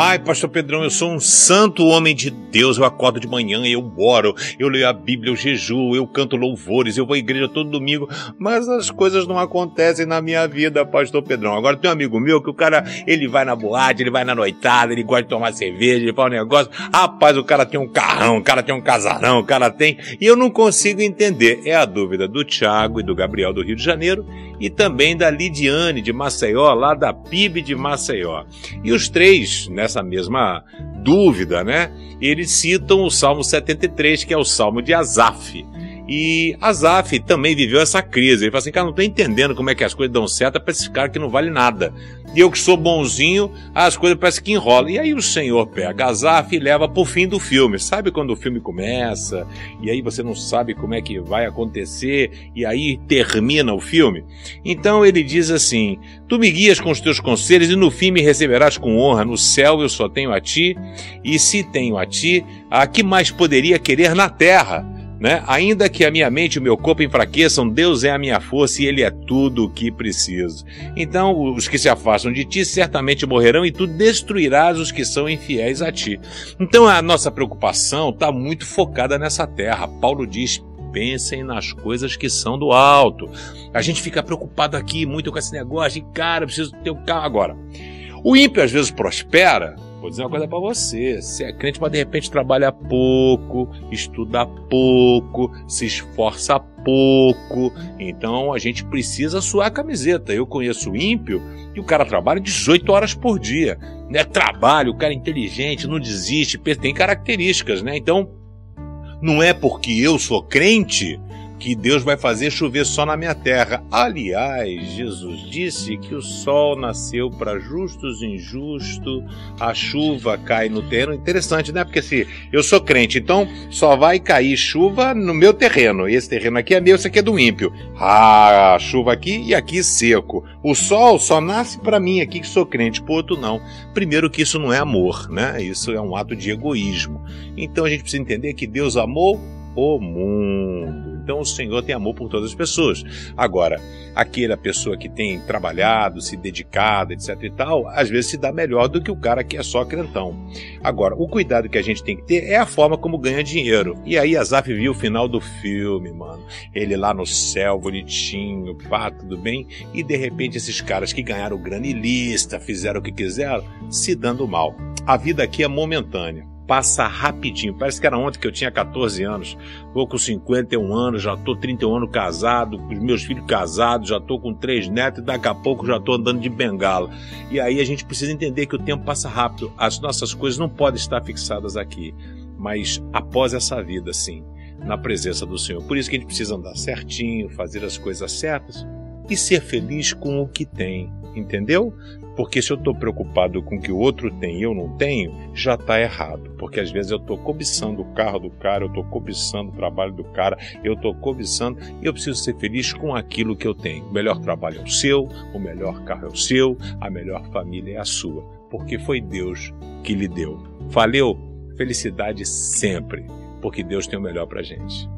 Ai, pastor Pedrão, eu sou um santo homem de Deus. Eu acordo de manhã, eu oro, eu leio a Bíblia, eu jejuo, eu canto louvores, eu vou à igreja todo domingo, mas as coisas não acontecem na minha vida, pastor Pedrão. Agora tem um amigo meu que o cara, ele vai na boate, ele vai na noitada, ele gosta de tomar cerveja, ele faz um negócio. Rapaz, o cara tem um carrão, o cara tem um casarão, o cara tem. E eu não consigo entender. É a dúvida do Tiago e do Gabriel do Rio de Janeiro e também da Lidiane de Maceió, lá da PIB de Maceió. E os três, nessa mesma dúvida, né? Eles citam o Salmo 73, que é o Salmo de Asaf. E Azaf também viveu essa crise. Ele falou assim, cara, não tô entendendo como é que as coisas dão certo para esse cara que não vale nada. E eu que sou bonzinho, as coisas parecem que enrolam. E aí o senhor pega Azaf e leva pro fim do filme. Sabe quando o filme começa? E aí você não sabe como é que vai acontecer. E aí termina o filme. Então ele diz assim, tu me guias com os teus conselhos e no fim me receberás com honra. No céu eu só tenho a ti. E se tenho a ti, a que mais poderia querer na terra? Né? Ainda que a minha mente e o meu corpo enfraqueçam, Deus é a minha força e Ele é tudo o que preciso. Então, os que se afastam de ti certamente morrerão e tu destruirás os que são infiéis a ti. Então, a nossa preocupação está muito focada nessa terra. Paulo diz: pensem nas coisas que são do alto. A gente fica preocupado aqui muito com esse negócio cara, preciso ter um carro agora. O ímpio às vezes prospera Vou dizer uma coisa para você: você é crente, mas de repente trabalha pouco, estuda pouco, se esforça pouco. Então a gente precisa suar a camiseta. Eu conheço ímpio e o cara trabalha 18 horas por dia. Né? Trabalho, o cara é inteligente, não desiste, tem características, né? Então não é porque eu sou crente que Deus vai fazer chover só na minha terra. Aliás, Jesus disse que o sol nasceu para justos e injustos, a chuva cai no terreno. Interessante, né? Porque se eu sou crente, então só vai cair chuva no meu terreno. Esse terreno aqui é meu, esse aqui é do ímpio. Ah, chuva aqui e aqui seco. O sol só nasce para mim aqui que sou crente, por outro não. Primeiro que isso não é amor, né? Isso é um ato de egoísmo. Então a gente precisa entender que Deus amou o mundo. Então o Senhor tem amor por todas as pessoas. Agora, aquela pessoa que tem trabalhado, se dedicado, etc e tal, às vezes se dá melhor do que o cara que é só crentão. Agora, o cuidado que a gente tem que ter é a forma como ganha dinheiro. E aí Azaf viu o final do filme, mano. Ele lá no céu, bonitinho, pá, tudo bem. E de repente esses caras que ganharam grana ilícita, fizeram o que quiseram, se dando mal. A vida aqui é momentânea passa rapidinho. Parece que era ontem que eu tinha 14 anos. Vou com 51 anos, já tô 31 anos casado, com os meus filhos casados, já tô com três netos e daqui a pouco já tô andando de bengala. E aí a gente precisa entender que o tempo passa rápido. As nossas coisas não podem estar fixadas aqui, mas após essa vida, sim, na presença do Senhor. Por isso que a gente precisa andar certinho, fazer as coisas certas e ser feliz com o que tem, entendeu? Porque se eu estou preocupado com o que o outro tem e eu não tenho, já está errado. Porque às vezes eu estou cobiçando o carro do cara, eu estou cobiçando o trabalho do cara, eu estou cobiçando e eu preciso ser feliz com aquilo que eu tenho. O melhor trabalho é o seu, o melhor carro é o seu, a melhor família é a sua. Porque foi Deus que lhe deu. Valeu? Felicidade sempre, porque Deus tem o melhor para gente.